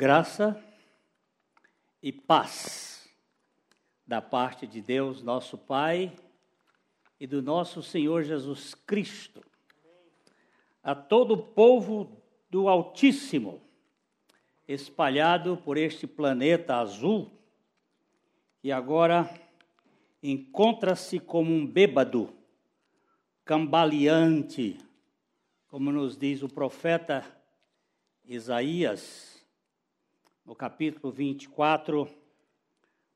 Graça e paz da parte de Deus, nosso Pai, e do nosso Senhor Jesus Cristo, a todo o povo do Altíssimo, espalhado por este planeta azul, e agora encontra-se como um bêbado, cambaleante, como nos diz o profeta Isaías no capítulo 24,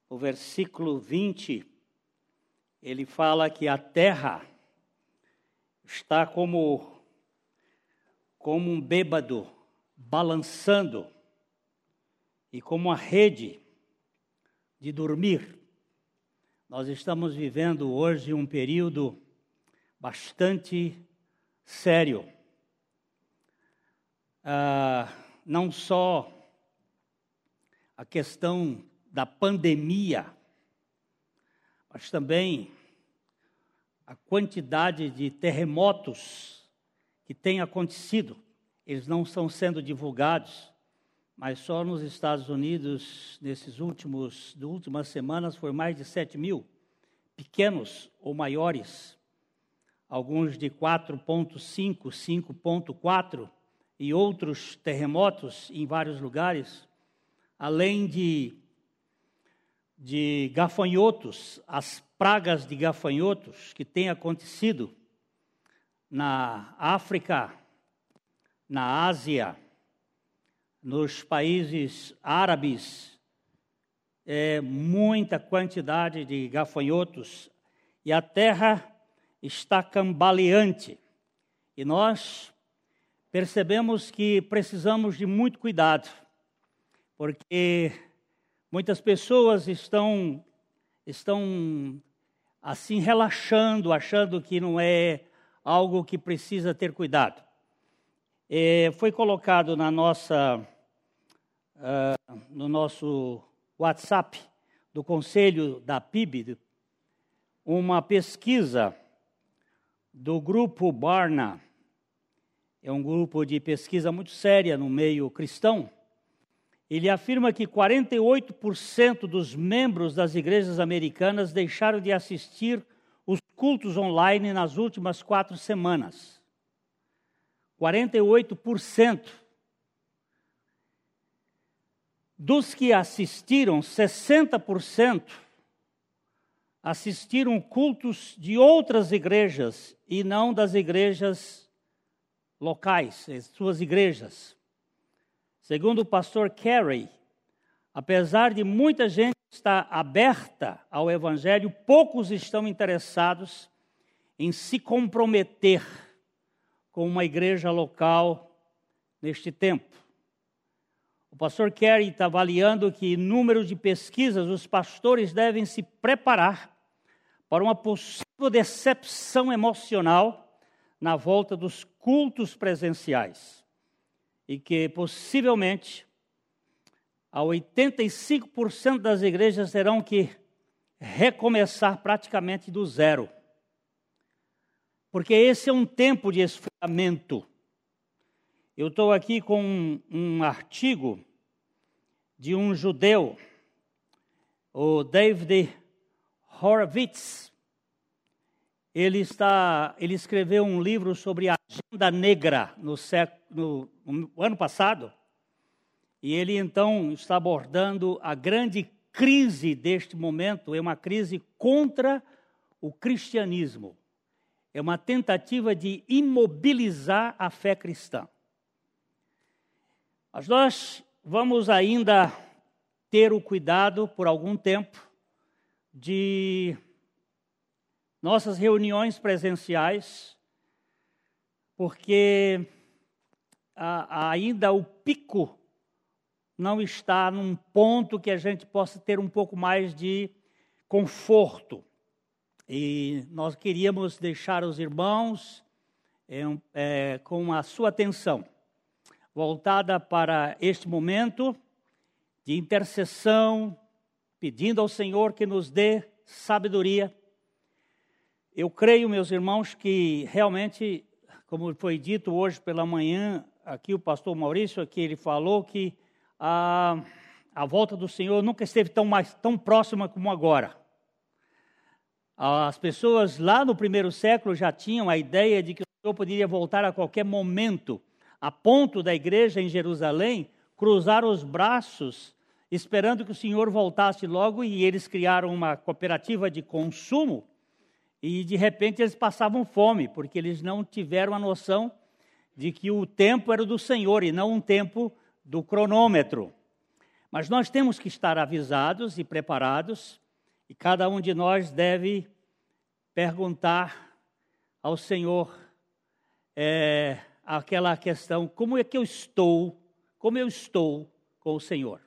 o versículo 20, ele fala que a terra está como, como um bêbado balançando e como uma rede de dormir. Nós estamos vivendo hoje um período bastante sério. Ah, não só a questão da pandemia, mas também a quantidade de terremotos que tem acontecido. Eles não estão sendo divulgados, mas só nos Estados Unidos, nesses últimos, das últimas semanas, foi mais de 7 mil, pequenos ou maiores, alguns de 4,5, 5,4 e outros terremotos em vários lugares além de, de gafanhotos, as pragas de gafanhotos que têm acontecido na África, na Ásia, nos países árabes, é muita quantidade de gafanhotos e a terra está cambaleante. E nós percebemos que precisamos de muito cuidado porque muitas pessoas estão estão assim relaxando, achando que não é algo que precisa ter cuidado. É, foi colocado na nossa uh, no nosso WhatsApp do Conselho da PIB uma pesquisa do grupo Barna. É um grupo de pesquisa muito séria no meio cristão ele afirma que 48% dos membros das igrejas americanas deixaram de assistir os cultos online nas últimas quatro semanas. 48%. Dos que assistiram, 60% assistiram cultos de outras igrejas e não das igrejas locais, suas igrejas. Segundo o pastor Carey, apesar de muita gente estar aberta ao evangelho, poucos estão interessados em se comprometer com uma igreja local neste tempo. O pastor Carey está avaliando que, em número de pesquisas, os pastores devem se preparar para uma possível decepção emocional na volta dos cultos presenciais e que possivelmente a 85% das igrejas terão que recomeçar praticamente do zero. Porque esse é um tempo de esfriamento. Eu estou aqui com um, um, artigo de um judeu, o David Horowitz. Ele, está, ele escreveu um livro sobre a agenda negra no, século, no ano passado, e ele então está abordando a grande crise deste momento, é uma crise contra o cristianismo. É uma tentativa de imobilizar a fé cristã. Mas nós vamos ainda ter o cuidado por algum tempo de nossas reuniões presenciais porque ainda o pico não está num ponto que a gente possa ter um pouco mais de conforto. E nós queríamos deixar os irmãos é, é, com a sua atenção voltada para este momento de intercessão, pedindo ao Senhor que nos dê sabedoria. Eu creio, meus irmãos, que realmente como foi dito hoje pela manhã, aqui o pastor Maurício, aqui ele falou que a, a volta do Senhor nunca esteve tão, mais, tão próxima como agora. As pessoas lá no primeiro século já tinham a ideia de que o Senhor poderia voltar a qualquer momento, a ponto da igreja em Jerusalém cruzar os braços, esperando que o Senhor voltasse logo, e eles criaram uma cooperativa de consumo, e de repente eles passavam fome, porque eles não tiveram a noção de que o tempo era do Senhor e não um tempo do cronômetro. Mas nós temos que estar avisados e preparados, e cada um de nós deve perguntar ao Senhor é, aquela questão: como é que eu estou? Como eu estou com o Senhor?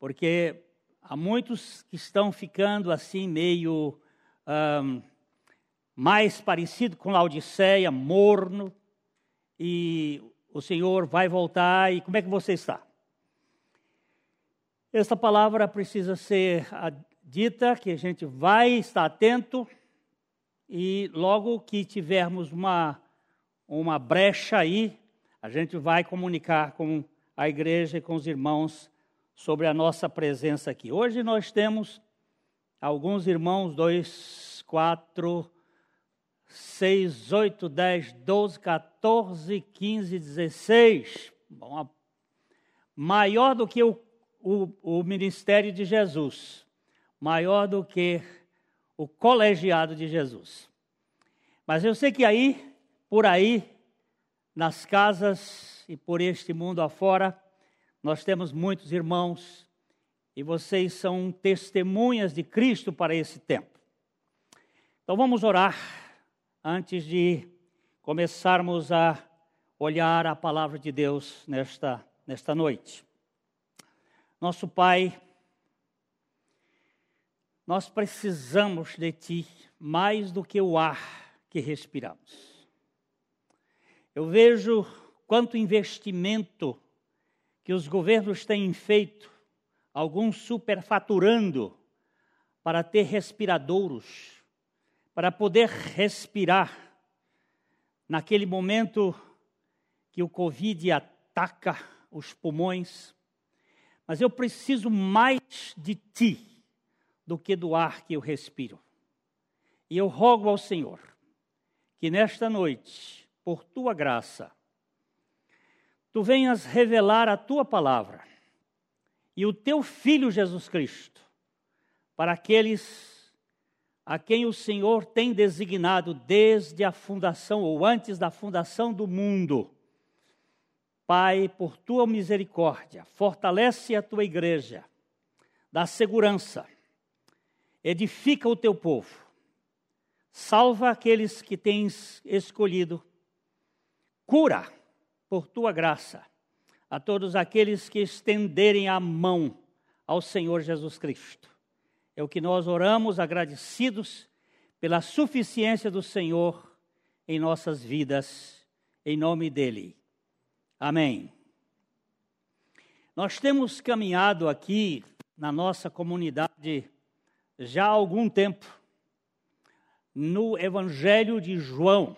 Porque há muitos que estão ficando assim meio um, mais parecido com Laodiceia, morno, e o Senhor vai voltar, e como é que você está? Esta palavra precisa ser dita, que a gente vai estar atento, e logo que tivermos uma, uma brecha aí, a gente vai comunicar com a igreja e com os irmãos sobre a nossa presença aqui. Hoje nós temos alguns irmãos, dois, quatro, seis, oito, dez, doze, 14, 15, 16. Bom, maior do que o, o, o ministério de Jesus, maior do que o colegiado de Jesus. Mas eu sei que aí, por aí, nas casas e por este mundo afora, nós temos muitos irmãos e vocês são testemunhas de Cristo para esse tempo. Então vamos orar antes de começarmos a olhar a palavra de Deus nesta, nesta noite. Nosso Pai, nós precisamos de Ti mais do que o ar que respiramos. Eu vejo quanto investimento que os governos têm feito, alguns superfaturando, para ter respiradouros, para poder respirar naquele momento que o Covid ataca os pulmões, mas eu preciso mais de ti do que do ar que eu respiro. E eu rogo ao Senhor que nesta noite, por tua graça, tu venhas revelar a tua palavra e o teu filho Jesus Cristo para aqueles a quem o Senhor tem designado desde a fundação ou antes da fundação do mundo. Pai, por tua misericórdia, fortalece a tua igreja, dá segurança, edifica o teu povo, salva aqueles que tens escolhido, cura por tua graça a todos aqueles que estenderem a mão ao Senhor Jesus Cristo. É o que nós oramos agradecidos pela suficiência do Senhor em nossas vidas, em nome dEle. Amém. Nós temos caminhado aqui na nossa comunidade já há algum tempo no Evangelho de João,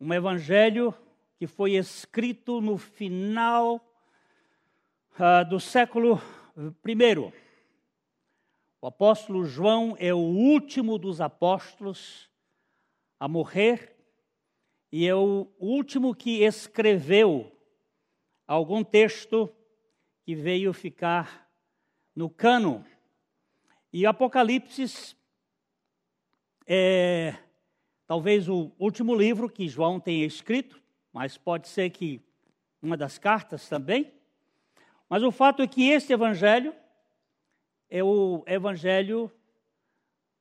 um evangelho que foi escrito no final uh, do século I. O apóstolo João é o último dos apóstolos a morrer e é o último que escreveu algum texto que veio ficar no cano. E Apocalipse é talvez o último livro que João tenha escrito, mas pode ser que uma das cartas também. Mas o fato é que este evangelho é o evangelho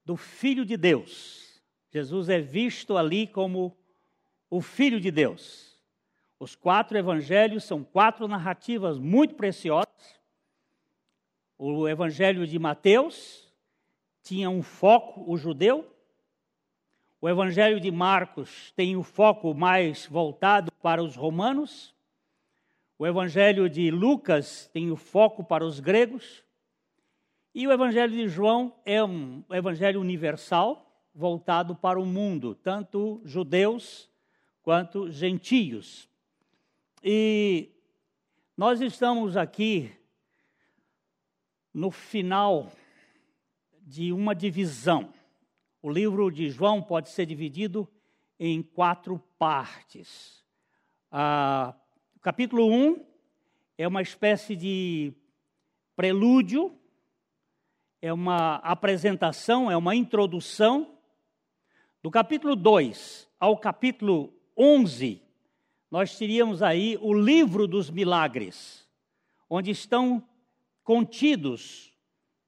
do Filho de Deus. Jesus é visto ali como o Filho de Deus. Os quatro evangelhos são quatro narrativas muito preciosas. O evangelho de Mateus tinha um foco, o judeu. O evangelho de Marcos tem o foco mais voltado para os romanos. O evangelho de Lucas tem o foco para os gregos. E o Evangelho de João é um evangelho universal, voltado para o mundo, tanto judeus quanto gentios. E Nós estamos aqui no final de uma divisão. O livro de João pode ser dividido em quatro partes. Ah, o capítulo 1 um é uma espécie de prelúdio, é uma apresentação, é uma introdução. Do capítulo 2 ao capítulo 11, nós teríamos aí o livro dos milagres, onde estão contidos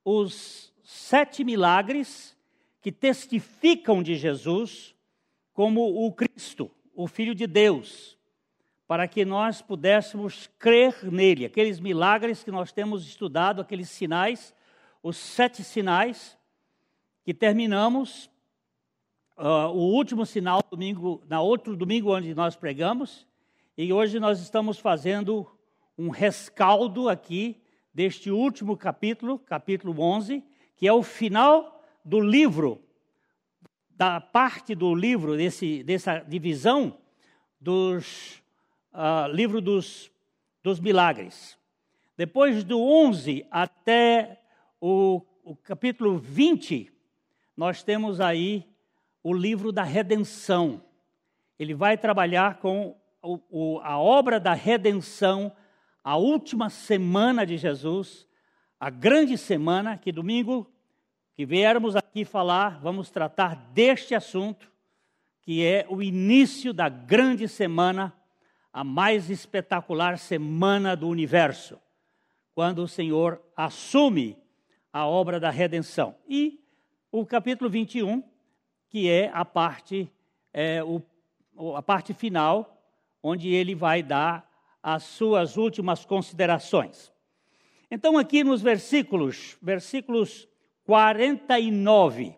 os sete milagres que testificam de Jesus como o Cristo, o Filho de Deus, para que nós pudéssemos crer nele. Aqueles milagres que nós temos estudado, aqueles sinais, os sete sinais, que terminamos uh, o último sinal domingo, na outro domingo onde nós pregamos, e hoje nós estamos fazendo um rescaldo aqui deste último capítulo, capítulo 11, que é o final do livro, da parte do livro, desse, dessa divisão dos uh, livro dos, dos milagres. Depois do 11 até o, o capítulo 20, nós temos aí o livro da redenção. Ele vai trabalhar com o, o, a obra da redenção, a última semana de Jesus, a grande semana, que domingo que viermos aqui falar, vamos tratar deste assunto, que é o início da grande semana, a mais espetacular semana do universo, quando o Senhor assume a obra da redenção. E o capítulo 21, que é a parte, é, o, a parte final, onde ele vai dar as suas últimas considerações. Então, aqui nos versículos, versículos 49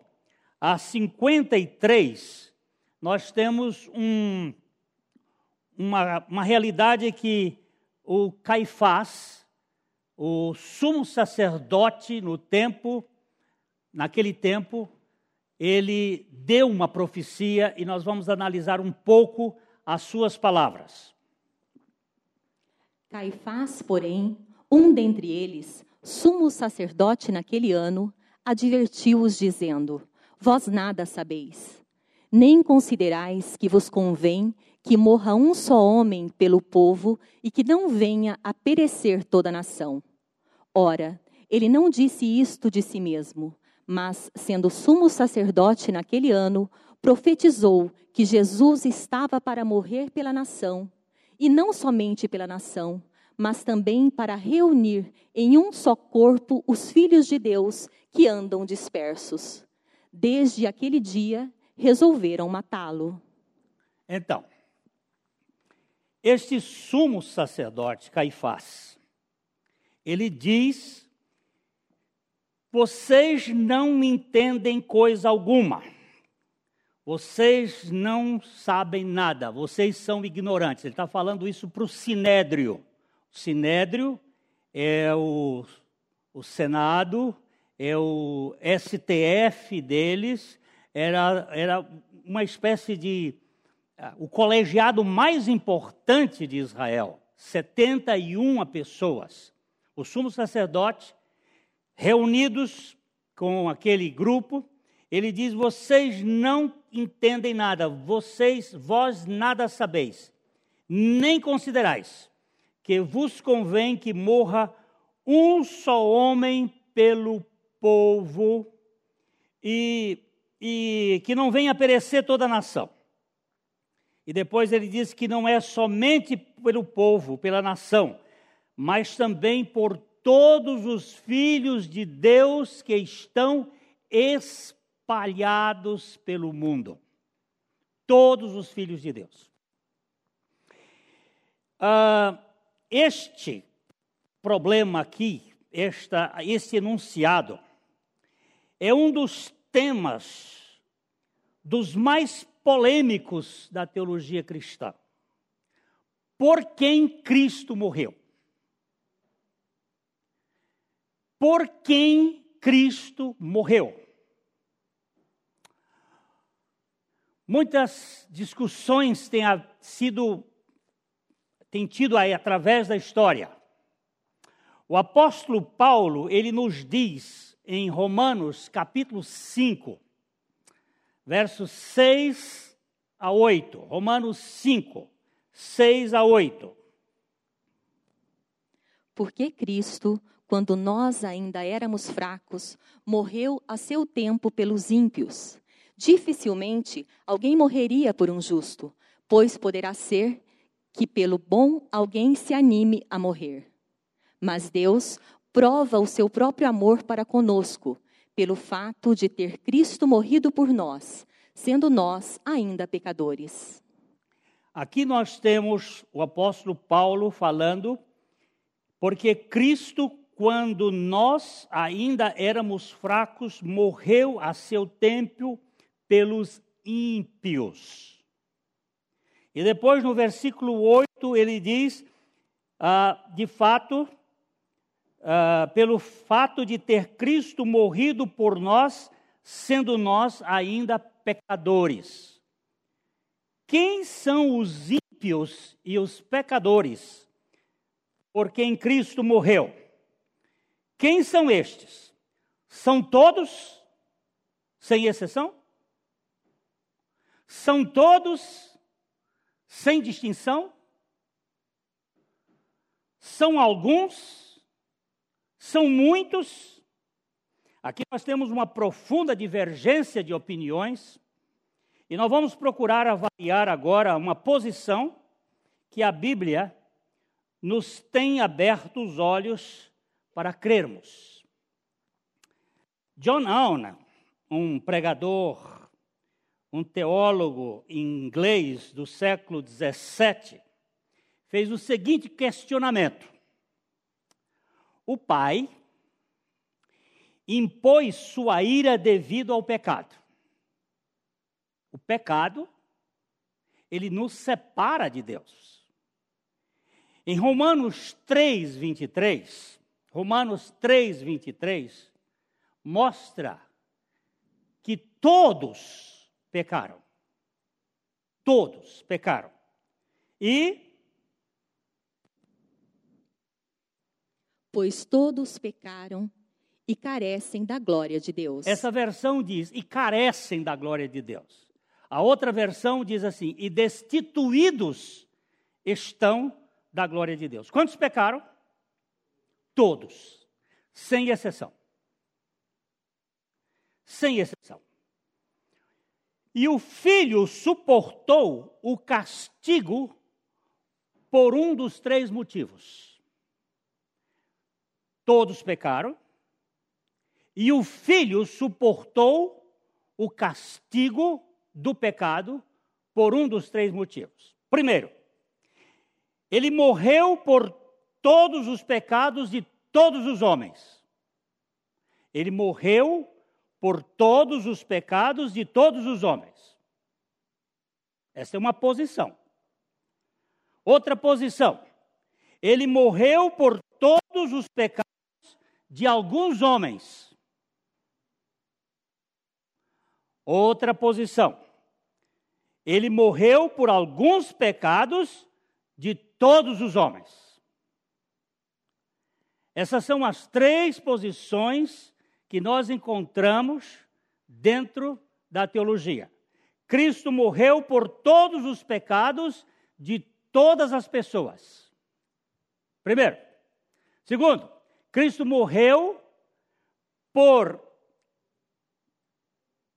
a 53, nós temos um, uma, uma realidade que o Caifás, o sumo sacerdote no tempo, naquele tempo, ele deu uma profecia e nós vamos analisar um pouco as suas palavras. Caifás, porém, um dentre eles, sumo sacerdote naquele ano, advertiu-os, dizendo: Vós nada sabeis, nem considerais que vos convém que morra um só homem pelo povo e que não venha a perecer toda a nação. Ora, ele não disse isto de si mesmo, mas, sendo sumo sacerdote naquele ano, profetizou que Jesus estava para morrer pela nação, e não somente pela nação, mas também para reunir em um só corpo os filhos de Deus que andam dispersos. Desde aquele dia, resolveram matá-lo. Então, este sumo sacerdote Caifás, ele diz: vocês não entendem coisa alguma vocês não sabem nada, vocês são ignorantes. Ele está falando isso para o Sinédrio. Sinédrio é o, o Senado, é o STF deles, era, era uma espécie de. Uh, o colegiado mais importante de Israel, 71 pessoas. O sumo sacerdote, reunidos com aquele grupo, ele diz: Vocês não entendem nada, vocês, vós nada sabeis, nem considerais que vos convém que morra um só homem pelo povo e, e que não venha perecer toda a nação. E depois ele diz que não é somente pelo povo, pela nação, mas também por todos os filhos de Deus que estão espalhados pelo mundo. Todos os filhos de Deus. Uh, este problema aqui, esta, esse enunciado, é um dos temas dos mais polêmicos da teologia cristã. Por quem Cristo morreu? Por quem Cristo morreu? Muitas discussões têm sido têm tido aí através da história. O apóstolo Paulo, ele nos diz em Romanos capítulo 5, versos 6 a 8. Romanos 5, 6 a 8. Porque Cristo, quando nós ainda éramos fracos, morreu a seu tempo pelos ímpios. Dificilmente alguém morreria por um justo, pois poderá ser que pelo bom alguém se anime a morrer. Mas Deus prova o seu próprio amor para conosco, pelo fato de ter Cristo morrido por nós, sendo nós ainda pecadores. Aqui nós temos o apóstolo Paulo falando, porque Cristo, quando nós ainda éramos fracos, morreu a seu tempo pelos ímpios. E depois no versículo 8 ele diz: ah, de fato, ah, pelo fato de ter Cristo morrido por nós, sendo nós ainda pecadores. Quem são os ímpios e os pecadores por quem Cristo morreu? Quem são estes? São todos, sem exceção? São todos sem distinção? São alguns? São muitos? Aqui nós temos uma profunda divergência de opiniões e nós vamos procurar avaliar agora uma posição que a Bíblia nos tem aberto os olhos para crermos. John Alna, um pregador um teólogo inglês do século XVII, fez o seguinte questionamento: O pai impôs sua ira devido ao pecado. O pecado, ele nos separa de Deus. Em Romanos 3, 23, Romanos 3, 23, mostra que todos pecaram. Todos pecaram. E. Pois todos pecaram e carecem da glória de Deus. Essa versão diz: e carecem da glória de Deus. A outra versão diz assim: e destituídos estão da glória de Deus. Quantos pecaram? Todos, sem exceção. Sem exceção. E o filho suportou o castigo por um dos três motivos. Todos pecaram, e o filho suportou o castigo do pecado por um dos três motivos. Primeiro, ele morreu por todos os pecados de todos os homens. Ele morreu por todos os pecados de todos os homens. Essa é uma posição. Outra posição. Ele morreu por todos os pecados de alguns homens. Outra posição. Ele morreu por alguns pecados de todos os homens. Essas são as três posições que nós encontramos dentro da teologia. Cristo morreu por todos os pecados de todas as pessoas. Primeiro. Segundo, Cristo morreu por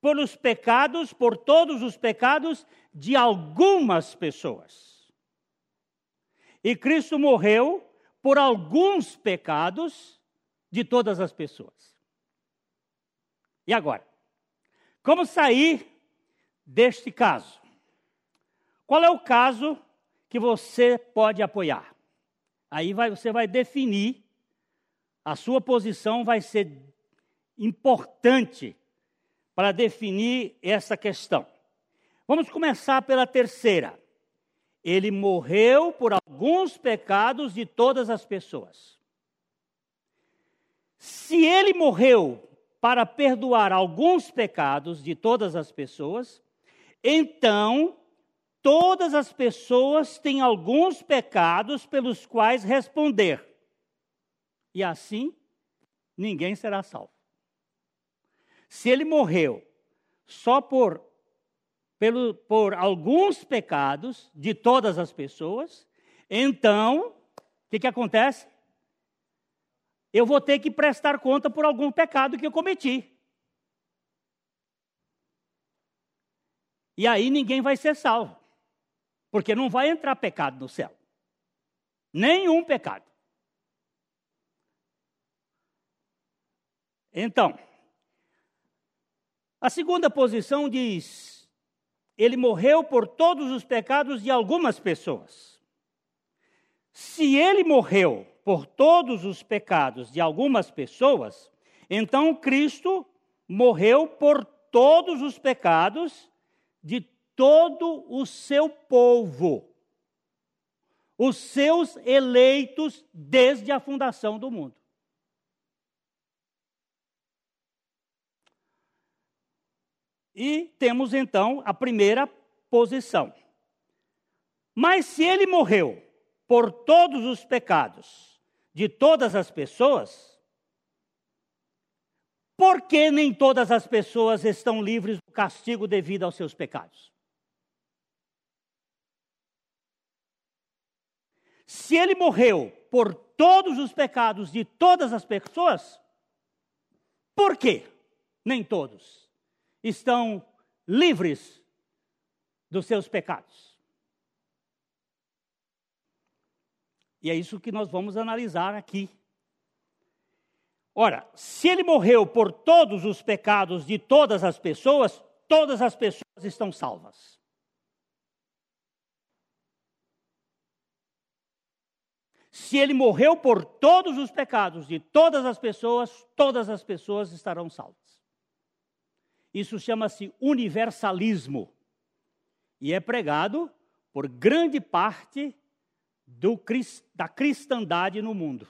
pelos pecados, por todos os pecados de algumas pessoas. E Cristo morreu por alguns pecados de todas as pessoas. E agora? Como sair deste caso? Qual é o caso que você pode apoiar? Aí vai, você vai definir, a sua posição vai ser importante para definir essa questão. Vamos começar pela terceira. Ele morreu por alguns pecados de todas as pessoas. Se ele morreu para perdoar alguns pecados de todas as pessoas, então todas as pessoas têm alguns pecados pelos quais responder. e assim ninguém será salvo. Se ele morreu só por, pelo, por alguns pecados de todas as pessoas, então, o que, que acontece? Eu vou ter que prestar conta por algum pecado que eu cometi. E aí ninguém vai ser salvo. Porque não vai entrar pecado no céu. Nenhum pecado. Então, a segunda posição diz: ele morreu por todos os pecados de algumas pessoas. Se ele morreu por todos os pecados de algumas pessoas, então Cristo morreu por todos os pecados de todo o seu povo, os seus eleitos desde a fundação do mundo. E temos então a primeira posição. Mas se ele morreu por todos os pecados de todas as pessoas, por que nem todas as pessoas estão livres do castigo devido aos seus pecados? Se ele morreu por todos os pecados de todas as pessoas, por que nem todos estão livres dos seus pecados? E é isso que nós vamos analisar aqui Ora, se ele morreu por todos os pecados de todas as pessoas, todas as pessoas estão salvas. Se ele morreu por todos os pecados de todas as pessoas, todas as pessoas estarão salvas. Isso chama-se universalismo e é pregado por grande parte do, da cristandade no mundo.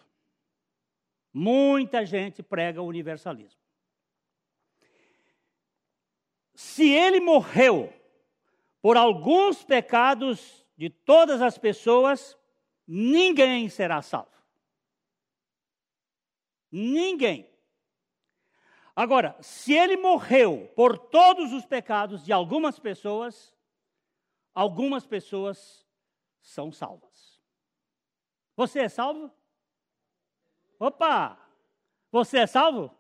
Muita gente prega o universalismo. Se ele morreu por alguns pecados de todas as pessoas, ninguém será salvo. Ninguém. Agora, se ele morreu por todos os pecados de algumas pessoas, algumas pessoas são salvas. Você é salvo? Opa! Você é salvo?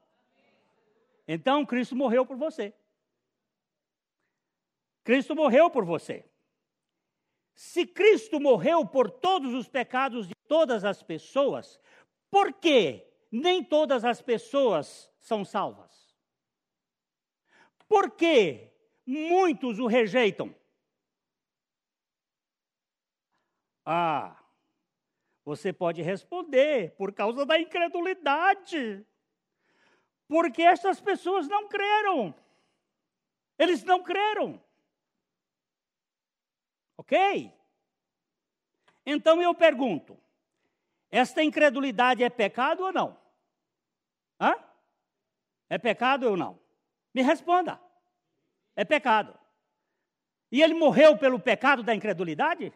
Então Cristo morreu por você. Cristo morreu por você. Se Cristo morreu por todos os pecados de todas as pessoas, por que nem todas as pessoas são salvas? Por que muitos o rejeitam? Ah, você pode responder por causa da incredulidade. Porque estas pessoas não creram. Eles não creram. Ok? Então eu pergunto: esta incredulidade é pecado ou não? Hã? É pecado ou não? Me responda. É pecado. E ele morreu pelo pecado da incredulidade?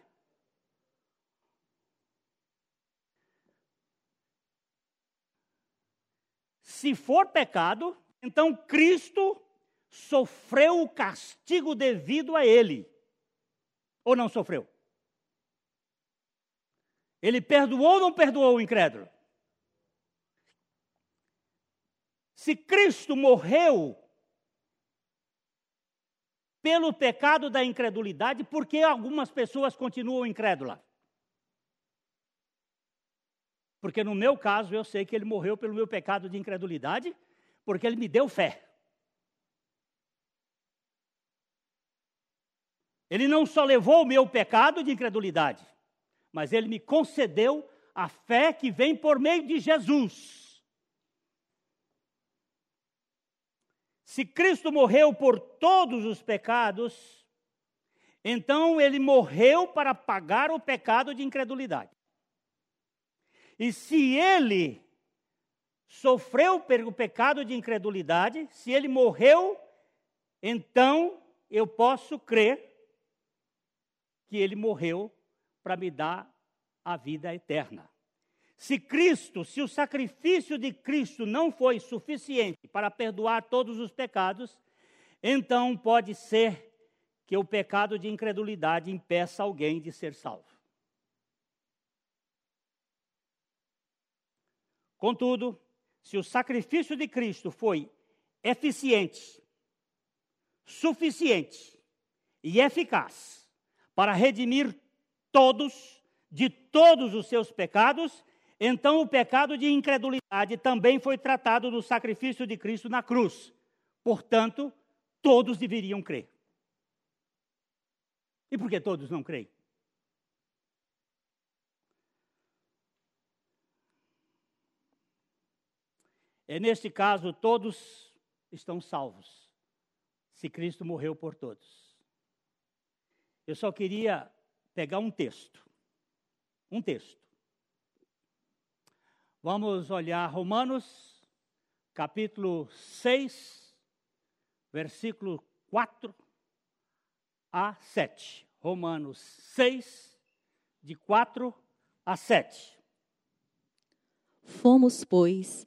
Se for pecado, então Cristo sofreu o castigo devido a ele. Ou não sofreu? Ele perdoou ou não perdoou o incrédulo? Se Cristo morreu pelo pecado da incredulidade, por que algumas pessoas continuam incrédulas? Porque no meu caso, eu sei que ele morreu pelo meu pecado de incredulidade, porque ele me deu fé. Ele não só levou o meu pecado de incredulidade, mas ele me concedeu a fé que vem por meio de Jesus. Se Cristo morreu por todos os pecados, então ele morreu para pagar o pecado de incredulidade. E se ele sofreu pelo pecado de incredulidade, se ele morreu, então eu posso crer que ele morreu para me dar a vida eterna. Se Cristo, se o sacrifício de Cristo não foi suficiente para perdoar todos os pecados, então pode ser que o pecado de incredulidade impeça alguém de ser salvo. Contudo, se o sacrifício de Cristo foi eficiente, suficiente e eficaz para redimir todos de todos os seus pecados, então o pecado de incredulidade também foi tratado no sacrifício de Cristo na cruz. Portanto, todos deveriam crer. E por que todos não creem? É neste caso, todos estão salvos, se Cristo morreu por todos. Eu só queria pegar um texto. Um texto. Vamos olhar Romanos, capítulo 6, versículo 4 a 7. Romanos 6, de 4 a 7. Fomos, pois,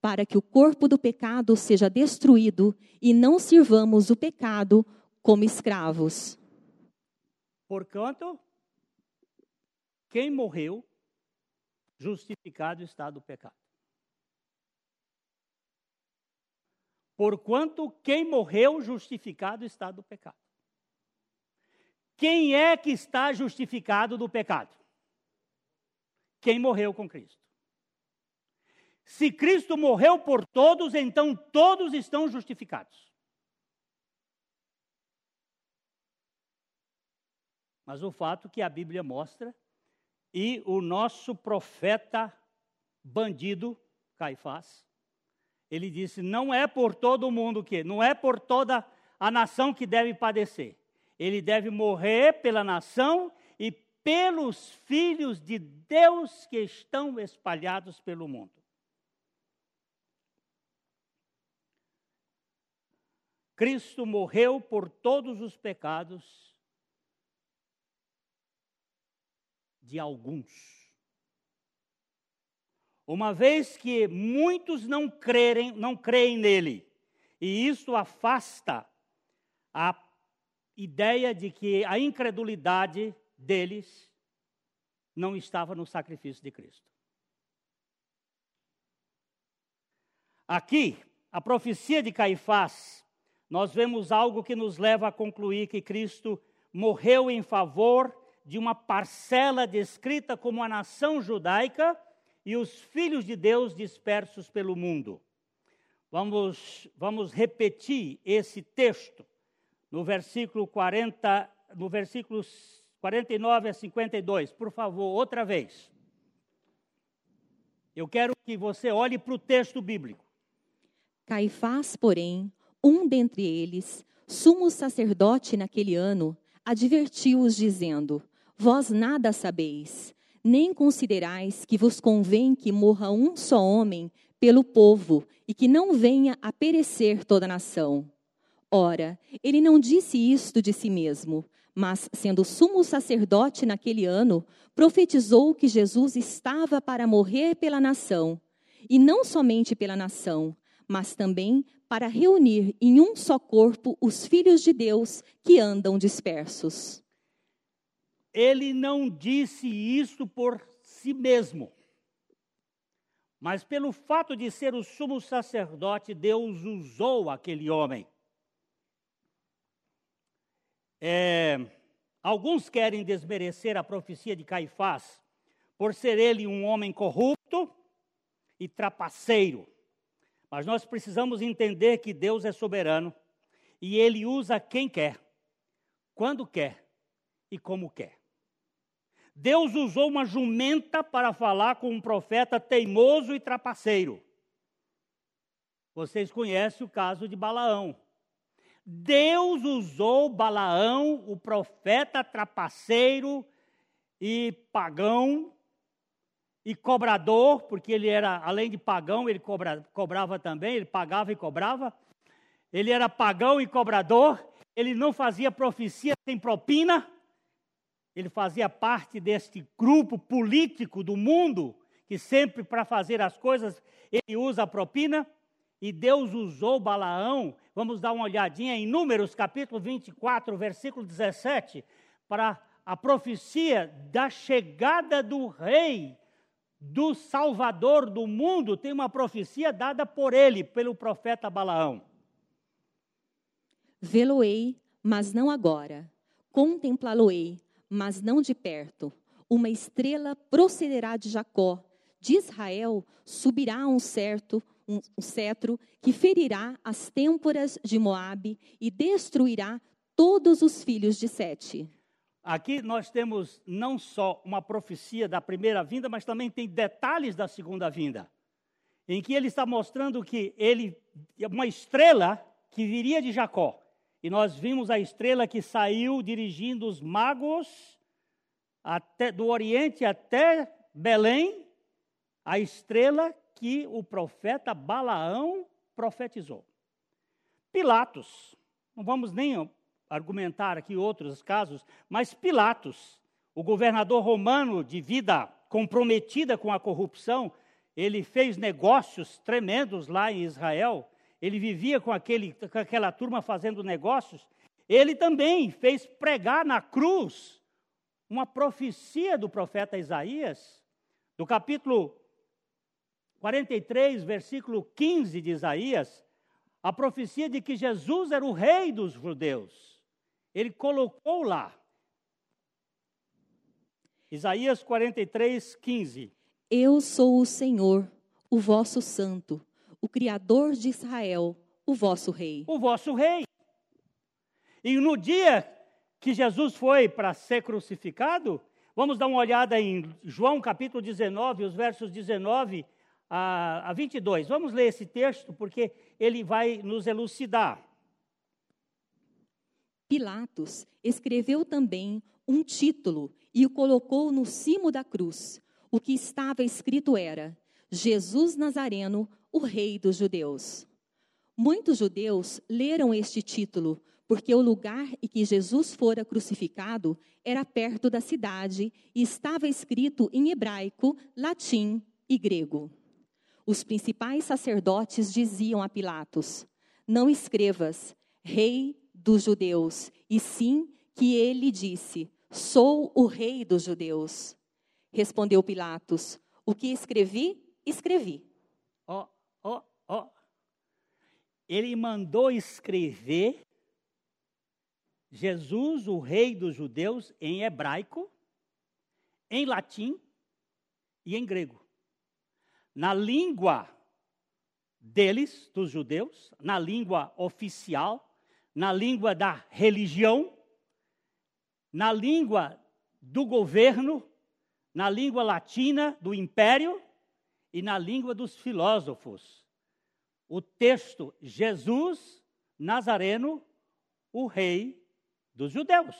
para que o corpo do pecado seja destruído e não sirvamos o pecado como escravos. Porquanto, quem morreu, justificado está do pecado. Porquanto quem morreu, justificado está do pecado. Quem é que está justificado do pecado? quem morreu com Cristo. Se Cristo morreu por todos, então todos estão justificados. Mas o fato que a Bíblia mostra e o nosso profeta bandido, Caifás, ele disse: não é por todo mundo que, não é por toda a nação que deve padecer. Ele deve morrer pela nação e pelos filhos de Deus que estão espalhados pelo mundo. Cristo morreu por todos os pecados de alguns. Uma vez que muitos não crerem, não creem nele, e isso afasta a ideia de que a incredulidade deles não estava no sacrifício de Cristo. Aqui, a profecia de Caifás, nós vemos algo que nos leva a concluir que Cristo morreu em favor de uma parcela descrita como a nação judaica e os filhos de Deus dispersos pelo mundo. Vamos, vamos repetir esse texto no versículo 40, no versículo 49 a 52, por favor, outra vez. Eu quero que você olhe para o texto bíblico. Caifás, porém, um dentre eles, sumo sacerdote naquele ano, advertiu-os, dizendo: Vós nada sabeis, nem considerais que vos convém que morra um só homem pelo povo e que não venha a perecer toda a nação. Ora, ele não disse isto de si mesmo, mas, sendo sumo sacerdote naquele ano, profetizou que Jesus estava para morrer pela nação, e não somente pela nação, mas também para reunir em um só corpo os filhos de Deus que andam dispersos. Ele não disse isso por si mesmo, mas pelo fato de ser o sumo sacerdote, Deus usou aquele homem. É, alguns querem desmerecer a profecia de Caifás por ser ele um homem corrupto e trapaceiro. Mas nós precisamos entender que Deus é soberano e ele usa quem quer, quando quer e como quer. Deus usou uma jumenta para falar com um profeta teimoso e trapaceiro. Vocês conhecem o caso de Balaão. Deus usou Balaão, o profeta trapaceiro e pagão e cobrador, porque ele era, além de pagão, ele cobra, cobrava também, ele pagava e cobrava. Ele era pagão e cobrador, ele não fazia profecia sem propina. Ele fazia parte deste grupo político do mundo, que sempre para fazer as coisas ele usa a propina, e Deus usou Balaão, vamos dar uma olhadinha em Números capítulo 24, versículo 17, para a profecia da chegada do rei, do salvador do mundo, tem uma profecia dada por ele, pelo profeta Balaão. Vê-lo-ei, mas não agora. Contemplá-lo-ei, mas não de perto. Uma estrela procederá de Jacó. De Israel subirá um certo um, um cetro que ferirá as têmporas de Moabe e destruirá todos os filhos de Sete. Aqui nós temos não só uma profecia da primeira vinda, mas também tem detalhes da segunda vinda, em que ele está mostrando que ele uma estrela que viria de Jacó. E nós vimos a estrela que saiu dirigindo os magos até, do Oriente até Belém, a estrela que o profeta Balaão profetizou. Pilatos, não vamos nem argumentar aqui outros casos, mas Pilatos, o governador romano de vida comprometida com a corrupção, ele fez negócios tremendos lá em Israel ele vivia com, aquele, com aquela turma fazendo negócios, ele também fez pregar na cruz uma profecia do profeta Isaías, do capítulo 43, versículo 15 de Isaías, a profecia de que Jesus era o rei dos judeus. Ele colocou lá. Isaías 43, 15. Eu sou o Senhor, o vosso santo, o Criador de Israel, o vosso rei. O vosso rei. E no dia que Jesus foi para ser crucificado, vamos dar uma olhada em João capítulo 19, os versos 19 a, a 22. Vamos ler esse texto porque ele vai nos elucidar. Pilatos escreveu também um título e o colocou no cimo da cruz. O que estava escrito era: Jesus Nazareno, o Rei dos Judeus. Muitos judeus leram este título porque o lugar em que Jesus fora crucificado era perto da cidade e estava escrito em hebraico, latim e grego. Os principais sacerdotes diziam a Pilatos: Não escrevas, Rei dos Judeus, e sim que ele disse: Sou o Rei dos Judeus. Respondeu Pilatos: O que escrevi, escrevi. Ó, ó, ó. Ele mandou escrever Jesus, o rei dos judeus, em hebraico, em latim e em grego. Na língua deles, dos judeus, na língua oficial, na língua da religião, na língua do governo, na língua latina do império e na língua dos filósofos. O texto Jesus Nazareno, o rei dos judeus.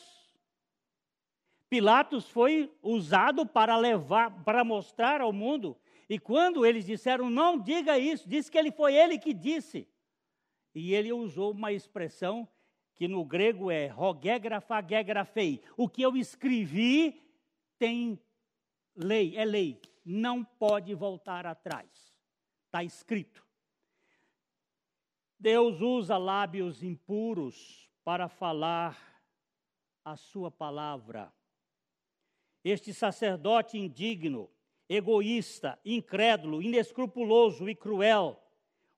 Pilatos foi usado para levar, para mostrar ao mundo. E quando eles disseram, não diga isso, disse que ele foi ele que disse. E ele usou uma expressão que no grego é rogegrafa gegrafei. O que eu escrevi tem lei, é lei não pode voltar atrás. Está escrito. Deus usa lábios impuros para falar a sua palavra. Este sacerdote indigno, egoísta, incrédulo, inescrupuloso e cruel,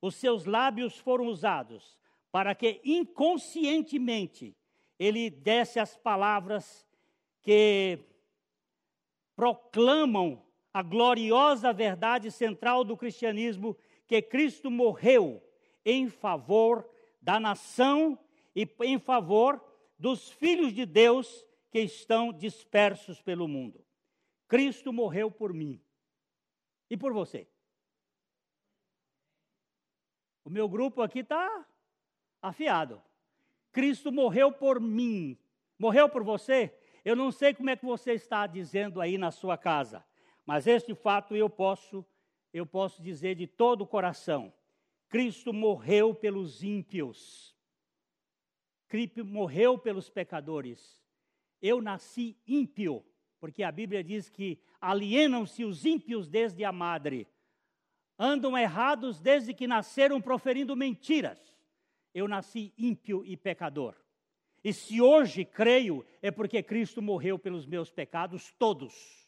os seus lábios foram usados para que inconscientemente ele desse as palavras que proclamam a gloriosa verdade central do cristianismo, que Cristo morreu em favor da nação e em favor dos filhos de Deus que estão dispersos pelo mundo. Cristo morreu por mim e por você. O meu grupo aqui está afiado. Cristo morreu por mim. Morreu por você? Eu não sei como é que você está dizendo aí na sua casa, mas este fato eu posso eu posso dizer de todo o coração. Cristo morreu pelos ímpios. Cristo morreu pelos pecadores. Eu nasci ímpio, porque a Bíblia diz que alienam-se os ímpios desde a madre. Andam errados desde que nasceram proferindo mentiras. Eu nasci ímpio e pecador. E se hoje creio, é porque Cristo morreu pelos meus pecados todos,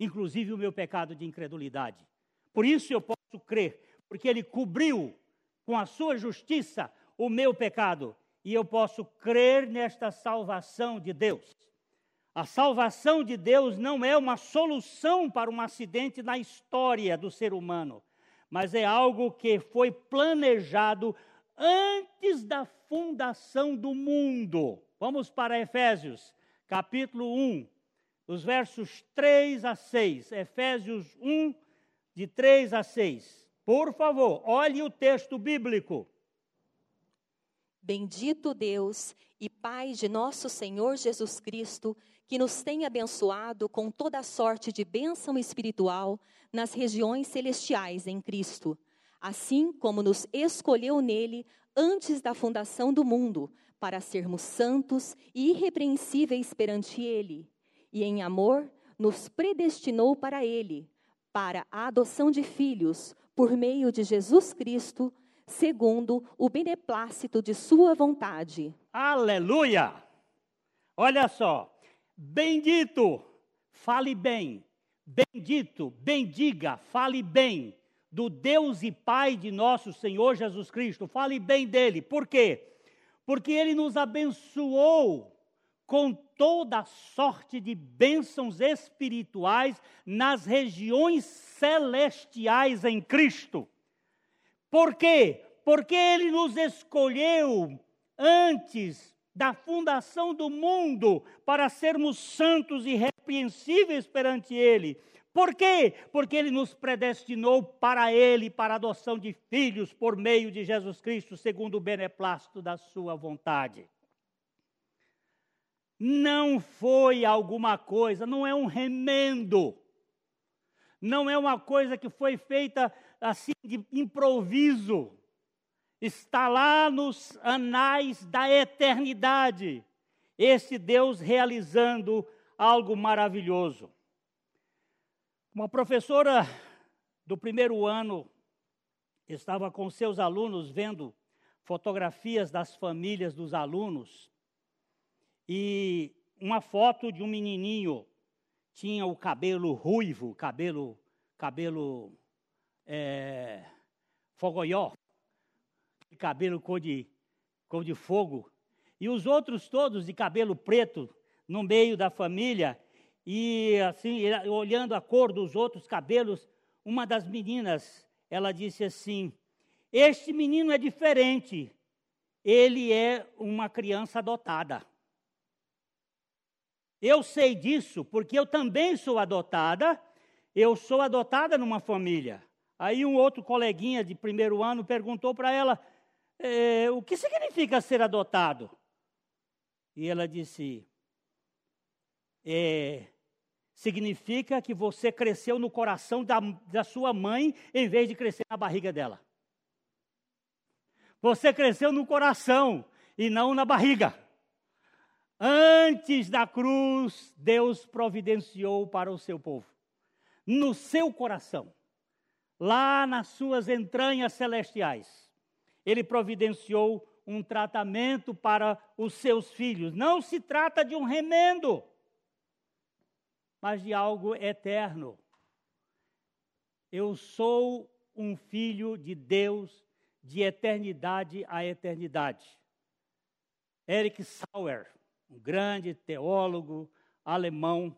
inclusive o meu pecado de incredulidade. Por isso eu posso crer, porque Ele cobriu com a sua justiça o meu pecado, e eu posso crer nesta salvação de Deus. A salvação de Deus não é uma solução para um acidente na história do ser humano, mas é algo que foi planejado antes da fundação do mundo. Vamos para Efésios, capítulo 1, os versos 3 a 6. Efésios 1, de 3 a 6. Por favor, olhe o texto bíblico. Bendito Deus e Pai de nosso Senhor Jesus Cristo, que nos tem abençoado com toda sorte de bênção espiritual nas regiões celestiais em Cristo assim como nos escolheu nele antes da fundação do mundo, para sermos santos e irrepreensíveis perante ele, e em amor nos predestinou para ele, para a adoção de filhos, por meio de Jesus Cristo, segundo o beneplácito de sua vontade. Aleluia! Olha só, bendito, fale bem, bendito, bendiga, fale bem do Deus e Pai de nosso Senhor Jesus Cristo. Fale bem dele. Por quê? Porque ele nos abençoou com toda sorte de bênçãos espirituais nas regiões celestiais em Cristo. Por quê? Porque ele nos escolheu antes da fundação do mundo para sermos santos e irrepreensíveis perante ele. Por quê? Porque ele nos predestinou para ele, para a adoção de filhos por meio de Jesus Cristo, segundo o beneplácito da sua vontade. Não foi alguma coisa, não é um remendo. Não é uma coisa que foi feita assim de improviso. Está lá nos anais da eternidade. Esse Deus realizando algo maravilhoso. Uma professora do primeiro ano estava com seus alunos vendo fotografias das famílias dos alunos e uma foto de um menininho tinha o cabelo ruivo, cabelo, cabelo é, fogoió, cabelo cor de, cor de fogo, e os outros todos de cabelo preto no meio da família, e assim, olhando a cor dos outros cabelos, uma das meninas, ela disse assim: Este menino é diferente, ele é uma criança adotada. Eu sei disso porque eu também sou adotada, eu sou adotada numa família. Aí um outro coleguinha de primeiro ano perguntou para ela: é, o que significa ser adotado? E ela disse: é, significa que você cresceu no coração da, da sua mãe em vez de crescer na barriga dela. Você cresceu no coração e não na barriga. Antes da cruz, Deus providenciou para o seu povo, no seu coração, lá nas suas entranhas celestiais. Ele providenciou um tratamento para os seus filhos. Não se trata de um remendo mas de algo eterno. Eu sou um filho de Deus de eternidade a eternidade. Eric Sauer, um grande teólogo alemão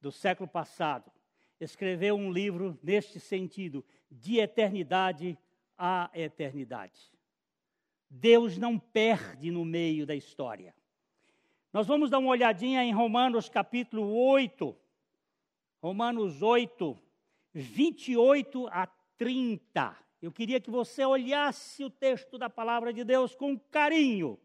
do século passado, escreveu um livro neste sentido, de eternidade a eternidade. Deus não perde no meio da história. Nós vamos dar uma olhadinha em Romanos capítulo 8, Romanos 8, 28 a 30. Eu queria que você olhasse o texto da palavra de Deus com carinho.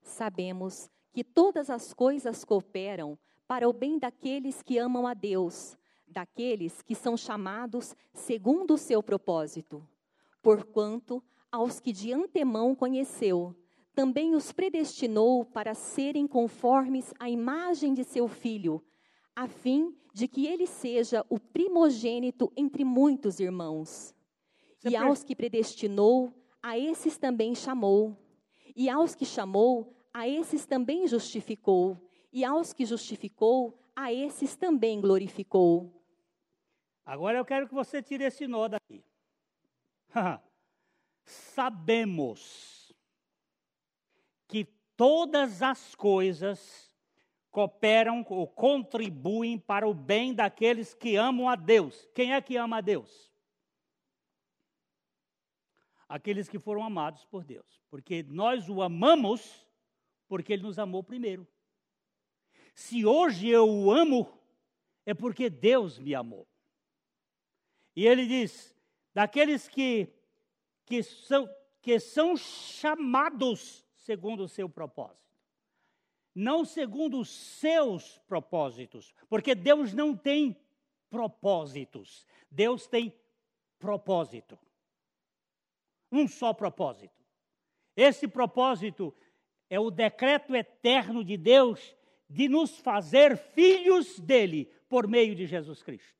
Sabemos que todas as coisas cooperam para o bem daqueles que amam a Deus, daqueles que são chamados segundo o seu propósito. Porquanto, aos que de antemão conheceu, também os predestinou para serem conformes à imagem de seu filho, a fim de que ele seja o primogênito entre muitos irmãos. Você e aos que predestinou, a esses também chamou. E aos que chamou, a esses também justificou. E aos que justificou, a esses também glorificou. Agora eu quero que você tire esse nó daqui. Sabemos que todas as coisas cooperam ou contribuem para o bem daqueles que amam a Deus. Quem é que ama a Deus? Aqueles que foram amados por Deus. Porque nós o amamos porque ele nos amou primeiro. Se hoje eu o amo, é porque Deus me amou. E ele diz: daqueles que, que, são, que são chamados segundo o seu propósito. Não segundo os seus propósitos, porque Deus não tem propósitos. Deus tem propósito. Um só propósito. Esse propósito é o decreto eterno de Deus de nos fazer filhos dele por meio de Jesus Cristo.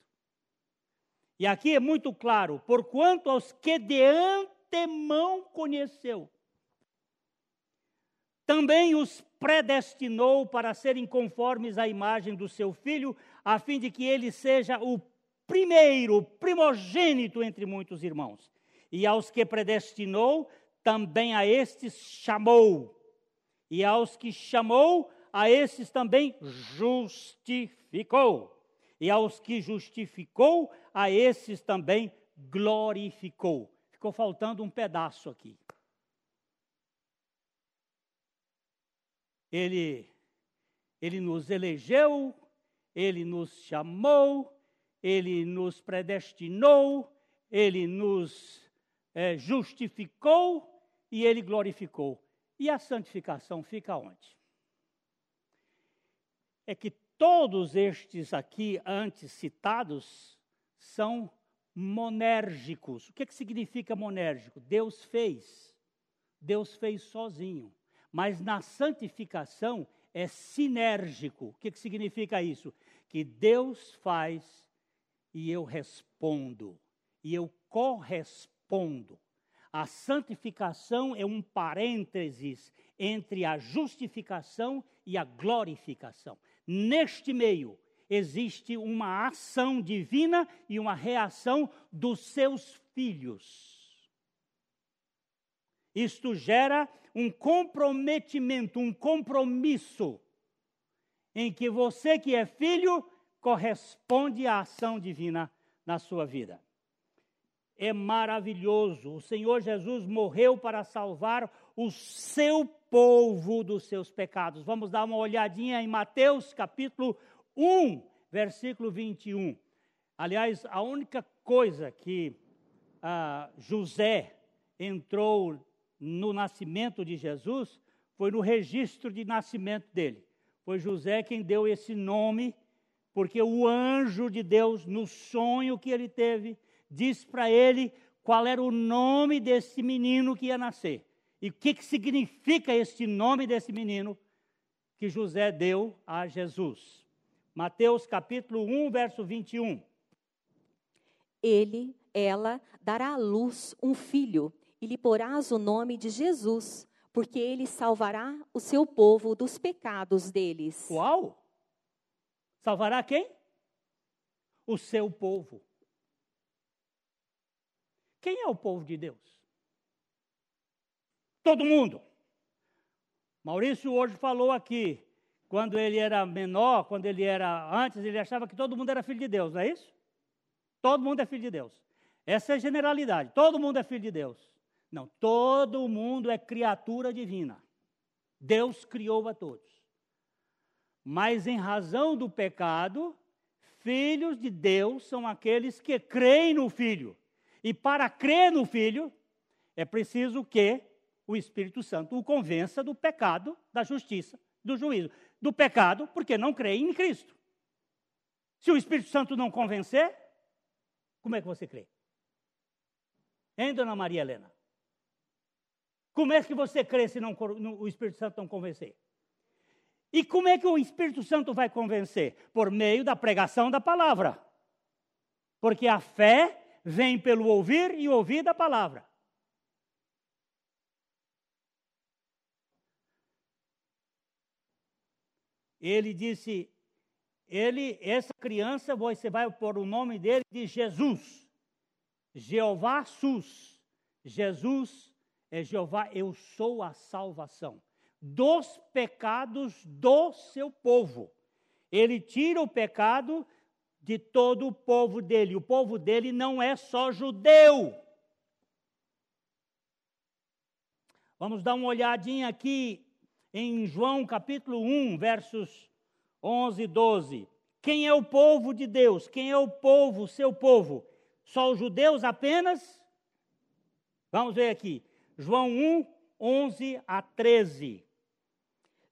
E aqui é muito claro: porquanto aos que de antemão conheceu, também os predestinou para serem conformes à imagem do seu filho, a fim de que ele seja o primeiro, primogênito entre muitos irmãos. E aos que predestinou, também a estes chamou. E aos que chamou, a esses também justificou. E aos que justificou, a esses também glorificou. Ficou faltando um pedaço aqui. Ele, ele nos elegeu, ele nos chamou, ele nos predestinou, ele nos é, justificou e ele glorificou. E a santificação fica onde? É que todos estes aqui antes citados são monérgicos. O que, que significa monérgico? Deus fez. Deus fez sozinho. Mas na santificação é sinérgico. O que, que significa isso? Que Deus faz e eu respondo, e eu correspondo. A santificação é um parênteses entre a justificação e a glorificação. Neste meio existe uma ação divina e uma reação dos seus filhos. Isto gera um comprometimento, um compromisso, em que você que é filho corresponde à ação divina na sua vida. É maravilhoso. O Senhor Jesus morreu para salvar o seu povo dos seus pecados. Vamos dar uma olhadinha em Mateus capítulo 1, versículo 21. Aliás, a única coisa que ah, José entrou no nascimento de Jesus foi no registro de nascimento dele. Foi José quem deu esse nome, porque o anjo de Deus, no sonho que ele teve, disse para ele qual era o nome desse menino que ia nascer. E o que, que significa este nome desse menino que José deu a Jesus. Mateus capítulo 1, verso 21. Ele, ela, dará à luz um filho e lhe porás o nome de Jesus, porque ele salvará o seu povo dos pecados deles. Uau! Salvará quem? O seu povo. Quem é o povo de Deus? Todo mundo. Maurício hoje falou aqui, quando ele era menor, quando ele era antes, ele achava que todo mundo era filho de Deus, não é isso? Todo mundo é filho de Deus. Essa é a generalidade. Todo mundo é filho de Deus. Não, todo mundo é criatura divina. Deus criou a todos. Mas em razão do pecado, filhos de Deus são aqueles que creem no Filho. E para crer no Filho, é preciso que o Espírito Santo o convença do pecado, da justiça, do juízo. Do pecado, porque não crê em Cristo. Se o Espírito Santo não convencer, como é que você crê? Hein, dona Maria Helena? Como é que você crê se não, o Espírito Santo não convencer? E como é que o Espírito Santo vai convencer? Por meio da pregação da palavra. Porque a fé vem pelo ouvir e ouvir da palavra. Ele disse: ele, essa criança, você vai pôr o nome dele de Jesus. Jeová Sus. Jesus é Jeová, eu sou a salvação dos pecados do seu povo. Ele tira o pecado de todo o povo dele. O povo dele não é só judeu. Vamos dar uma olhadinha aqui em João capítulo 1, versos 11 e 12. Quem é o povo de Deus? Quem é o povo, seu povo? Só os judeus apenas? Vamos ver aqui. João 1, 11 a 13.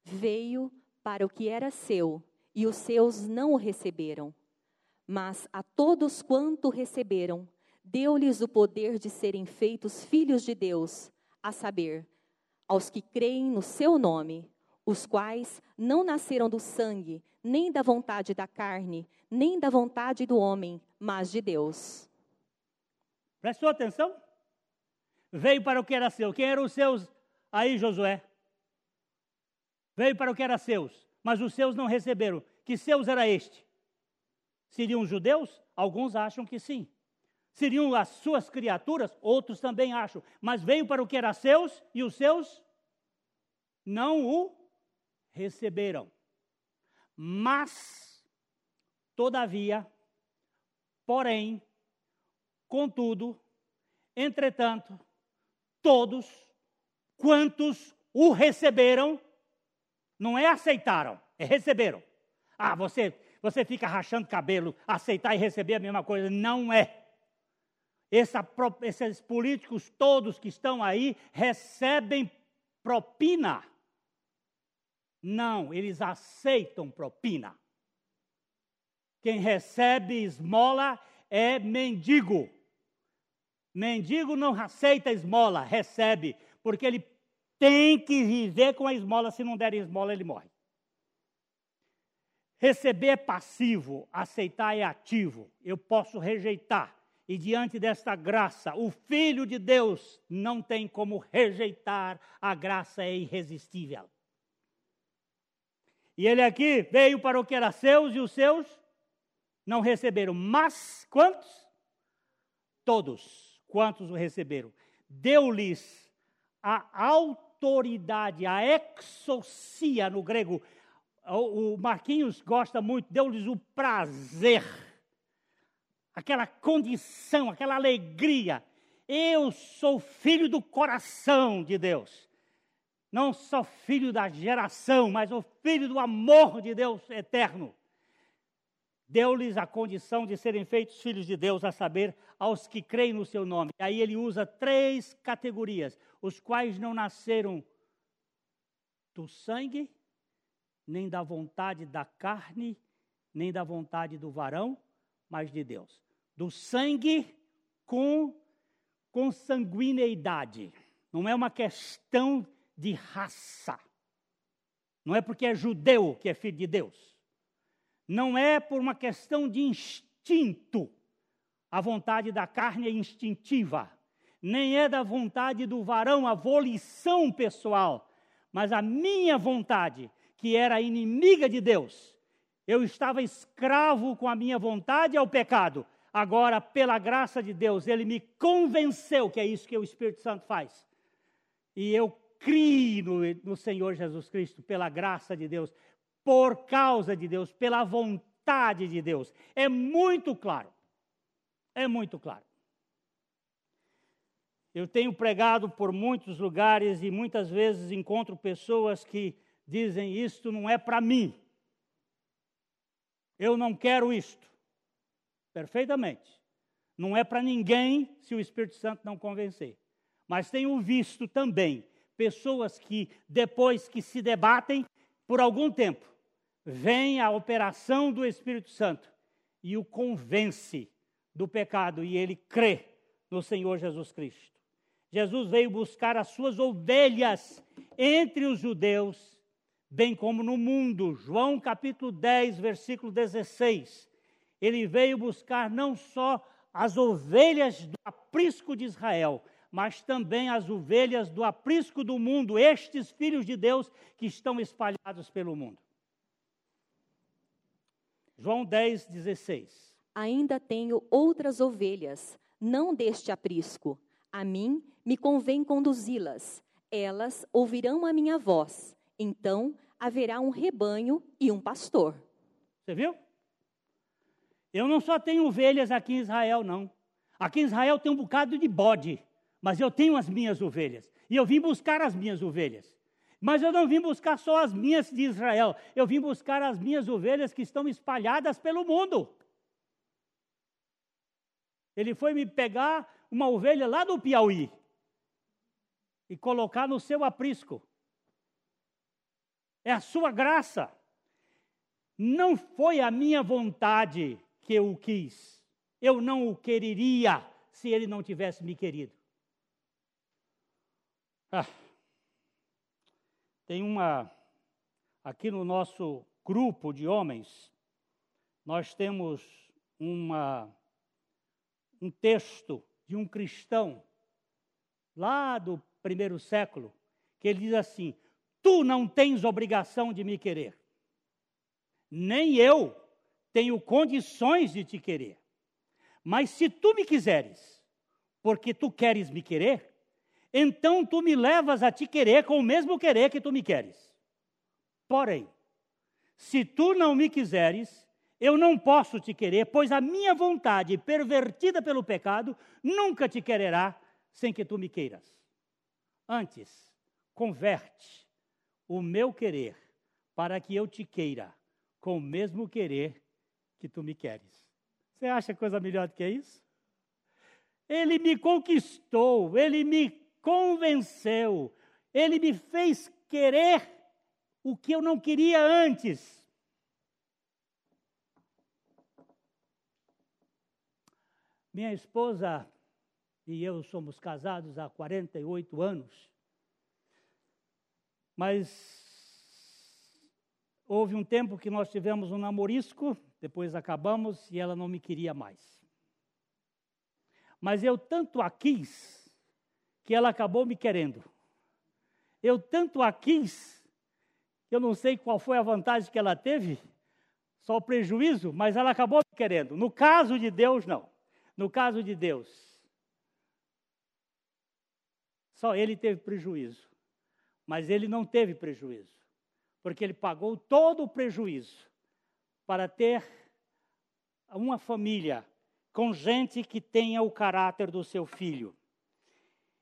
Veio para o que era seu, e os seus não o receberam. Mas a todos quanto receberam, deu-lhes o poder de serem feitos filhos de Deus, a saber, aos que creem no seu nome, os quais não nasceram do sangue, nem da vontade da carne, nem da vontade do homem, mas de Deus. Prestou atenção? Veio para o que era seu. Quem eram os seus aí, Josué? Veio para o que era seus, mas os seus não receberam. Que seus era este? Seriam judeus? Alguns acham que sim. Seriam as suas criaturas? Outros também acham. Mas veio para o que era seus e os seus não o receberam. Mas, todavia, porém, contudo, entretanto, todos quantos o receberam, não é aceitaram, é receberam. Ah, você, você fica rachando cabelo, aceitar e receber a mesma coisa. Não é. Essa, esses políticos todos que estão aí recebem propina. Não, eles aceitam propina. Quem recebe esmola é mendigo. Mendigo não aceita esmola, recebe, porque ele tem que viver com a esmola. Se não der esmola, ele morre. Receber é passivo, aceitar é ativo. Eu posso rejeitar. E diante desta graça, o Filho de Deus não tem como rejeitar, a graça é irresistível. E ele aqui veio para o que era seus e os seus não receberam. Mas quantos? Todos. Quantos o receberam? Deu-lhes a autoridade, a exousia no grego. O Marquinhos gosta muito, deu-lhes o prazer, aquela condição, aquela alegria. Eu sou filho do coração de Deus não só filho da geração, mas o filho do amor de Deus eterno. Deu-lhes a condição de serem feitos filhos de Deus, a saber, aos que creem no seu nome. Aí ele usa três categorias: os quais não nasceram do sangue, nem da vontade da carne, nem da vontade do varão, mas de Deus. Do sangue com consanguineidade. Não é uma questão de raça. Não é porque é judeu que é filho de Deus. Não é por uma questão de instinto. A vontade da carne é instintiva. Nem é da vontade do varão a volição pessoal. Mas a minha vontade, que era inimiga de Deus. Eu estava escravo com a minha vontade ao pecado. Agora, pela graça de Deus, ele me convenceu que é isso que o Espírito Santo faz. E eu crie no, no Senhor Jesus Cristo, pela graça de Deus, por causa de Deus, pela vontade de Deus. É muito claro. É muito claro. Eu tenho pregado por muitos lugares e muitas vezes encontro pessoas que dizem: Isto não é para mim. Eu não quero isto. Perfeitamente. Não é para ninguém se o Espírito Santo não convencer. Mas tenho visto também pessoas que, depois que se debatem por algum tempo, vem a operação do Espírito Santo e o convence do pecado e ele crê no Senhor Jesus Cristo. Jesus veio buscar as suas ovelhas entre os judeus, bem como no mundo. João capítulo 10, versículo 16. Ele veio buscar não só as ovelhas do aprisco de Israel, mas também as ovelhas do aprisco do mundo, estes filhos de Deus que estão espalhados pelo mundo. João 10, 16. Ainda tenho outras ovelhas, não deste aprisco. A mim me convém conduzi-las. Elas ouvirão a minha voz. Então haverá um rebanho e um pastor. Você viu? Eu não só tenho ovelhas aqui em Israel, não. Aqui em Israel tem um bocado de bode, mas eu tenho as minhas ovelhas. E eu vim buscar as minhas ovelhas. Mas eu não vim buscar só as minhas de Israel, eu vim buscar as minhas ovelhas que estão espalhadas pelo mundo. Ele foi me pegar uma ovelha lá do Piauí e colocar no seu aprisco. É a sua graça. Não foi a minha vontade que eu o quis. Eu não o quereria se ele não tivesse me querido. Ah. Tem uma, aqui no nosso grupo de homens, nós temos uma, um texto de um cristão, lá do primeiro século, que ele diz assim: Tu não tens obrigação de me querer, nem eu tenho condições de te querer. Mas se tu me quiseres, porque tu queres me querer, então tu me levas a te querer com o mesmo querer que tu me queres. Porém, se tu não me quiseres, eu não posso te querer, pois a minha vontade, pervertida pelo pecado, nunca te quererá sem que tu me queiras. Antes, converte o meu querer para que eu te queira com o mesmo querer que tu me queres. Você acha coisa melhor do que isso? Ele me conquistou, ele me convenceu, ele me fez querer o que eu não queria antes. Minha esposa e eu somos casados há 48 anos, mas houve um tempo que nós tivemos um namorisco, depois acabamos e ela não me queria mais. Mas eu tanto a quis que ela acabou me querendo. Eu tanto a quis, eu não sei qual foi a vantagem que ela teve, só o prejuízo, mas ela acabou me querendo. No caso de Deus, não. No caso de Deus, só ele teve prejuízo. Mas ele não teve prejuízo, porque ele pagou todo o prejuízo para ter uma família com gente que tenha o caráter do seu filho.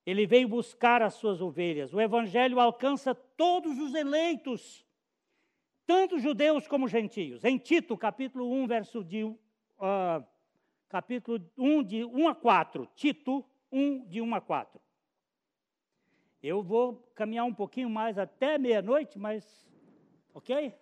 Ele veio buscar as suas ovelhas. O evangelho alcança todos os eleitos, tanto judeus como gentios. Em Tito, capítulo 1, verso de, uh, capítulo 1, de 1 a 4. Tito 1, de 1 a 4. Eu vou caminhar um pouquinho mais até meia-noite, mas. Ok?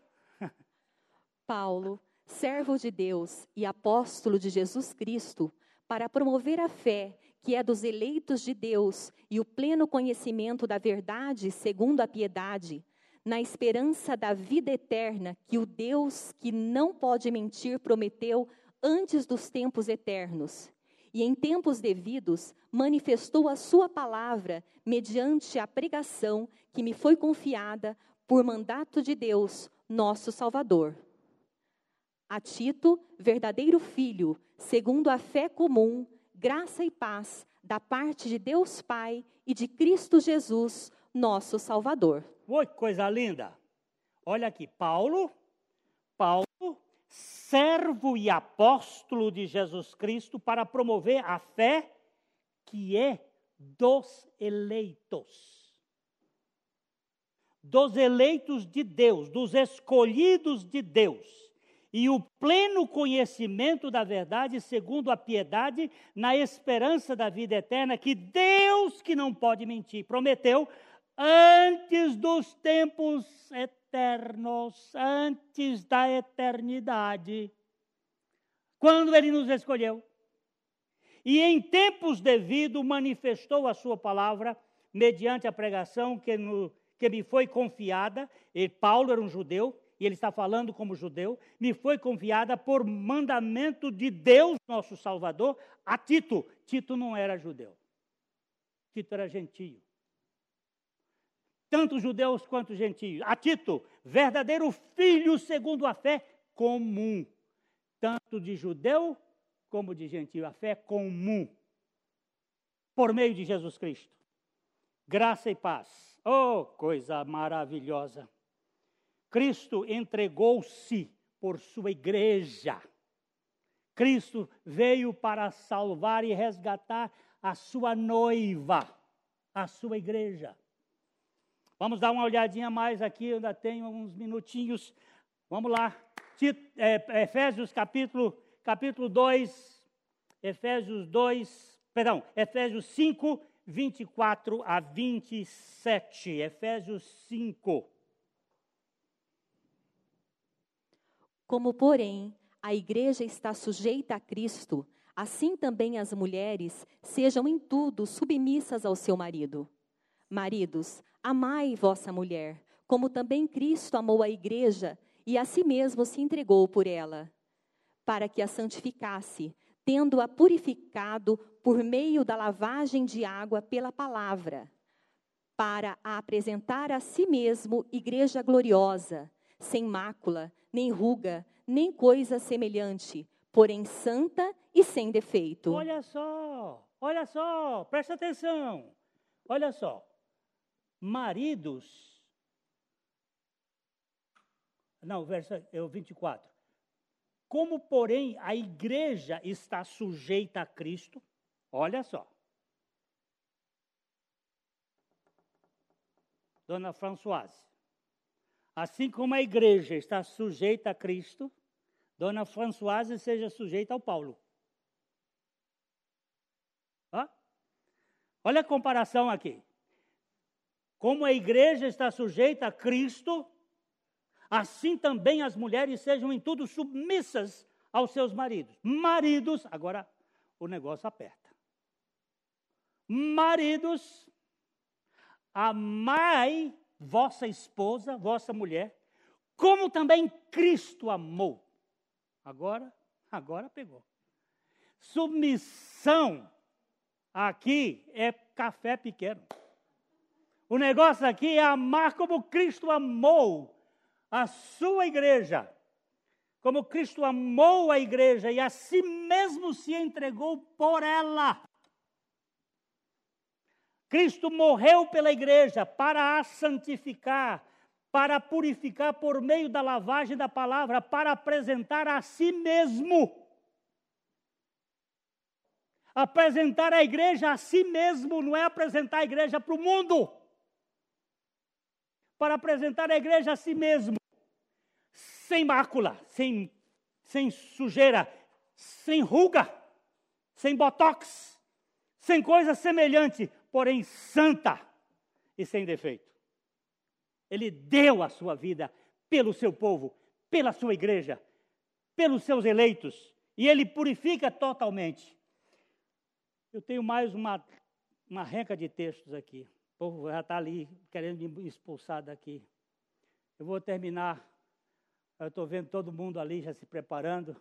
Paulo, servo de Deus e apóstolo de Jesus Cristo, para promover a fé que é dos eleitos de Deus e o pleno conhecimento da verdade segundo a piedade, na esperança da vida eterna que o Deus que não pode mentir prometeu antes dos tempos eternos. E em tempos devidos manifestou a sua palavra mediante a pregação que me foi confiada por mandato de Deus, nosso Salvador a Tito, verdadeiro filho, segundo a fé comum, graça e paz da parte de Deus Pai e de Cristo Jesus, nosso Salvador. Oi, coisa linda. Olha aqui, Paulo, Paulo, servo e apóstolo de Jesus Cristo para promover a fé que é dos eleitos. Dos eleitos de Deus, dos escolhidos de Deus e o pleno conhecimento da verdade, segundo a piedade, na esperança da vida eterna, que Deus, que não pode mentir, prometeu antes dos tempos eternos, antes da eternidade, quando Ele nos escolheu. E em tempos devidos manifestou a Sua palavra, mediante a pregação que, no, que me foi confiada. E Paulo era um judeu, e ele está falando como judeu, me foi confiada por mandamento de Deus, nosso Salvador, a Tito. Tito não era judeu. Tito era gentio. Tanto judeus quanto gentios. A Tito, verdadeiro filho segundo a fé comum. Tanto de judeu como de gentio. A fé comum. Por meio de Jesus Cristo. Graça e paz. Oh, coisa maravilhosa. Cristo entregou-se por sua igreja. Cristo veio para salvar e resgatar a sua noiva, a sua igreja. Vamos dar uma olhadinha mais aqui, ainda tenho uns minutinhos. Vamos lá. É, Efésios capítulo, capítulo 2, Efésios 2, perdão, Efésios 5, 24 a 27. Efésios 5. Como, porém, a igreja está sujeita a Cristo, assim também as mulheres sejam em tudo submissas ao seu marido. Maridos, amai vossa mulher, como também Cristo amou a igreja e a si mesmo se entregou por ela, para que a santificasse, tendo-a purificado por meio da lavagem de água pela palavra, para a apresentar a si mesmo igreja gloriosa, sem mácula, nem ruga, nem coisa semelhante, porém santa e sem defeito. Olha só, olha só, presta atenção. Olha só. Maridos. Não, verso é o 24. Como, porém, a igreja está sujeita a Cristo, olha só. Dona Françoise. Assim como a igreja está sujeita a Cristo, Dona Françoise seja sujeita ao Paulo. Hã? Olha a comparação aqui. Como a igreja está sujeita a Cristo, assim também as mulheres sejam em tudo submissas aos seus maridos. Maridos, agora o negócio aperta. Maridos, amai vossa esposa, vossa mulher, como também Cristo amou. Agora, agora pegou. Submissão aqui é café pequeno. O negócio aqui é amar como Cristo amou a sua igreja. Como Cristo amou a igreja e a si mesmo se entregou por ela. Cristo morreu pela igreja para a santificar, para purificar por meio da lavagem da palavra, para apresentar a si mesmo. Apresentar a igreja a si mesmo, não é apresentar a igreja para o mundo. Para apresentar a igreja a si mesmo, sem mácula, sem, sem sujeira, sem ruga, sem botox, sem coisa semelhante, porém santa e sem defeito. Ele deu a sua vida pelo seu povo, pela sua igreja, pelos seus eleitos, e ele purifica totalmente. Eu tenho mais uma, uma renca de textos aqui. O povo já está ali querendo me expulsar daqui. Eu vou terminar. Eu estou vendo todo mundo ali já se preparando.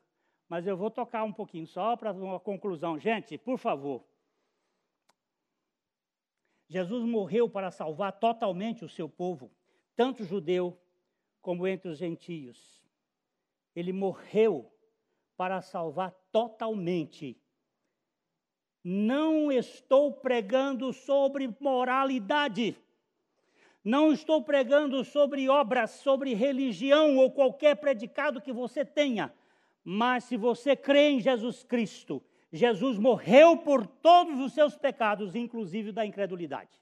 Mas eu vou tocar um pouquinho só para uma conclusão. Gente, por favor, Jesus morreu para salvar totalmente o seu povo, tanto judeu como entre os gentios. Ele morreu para salvar totalmente. Não estou pregando sobre moralidade. Não estou pregando sobre obras, sobre religião ou qualquer predicado que você tenha. Mas se você crê em Jesus Cristo, Jesus morreu por todos os seus pecados, inclusive da incredulidade.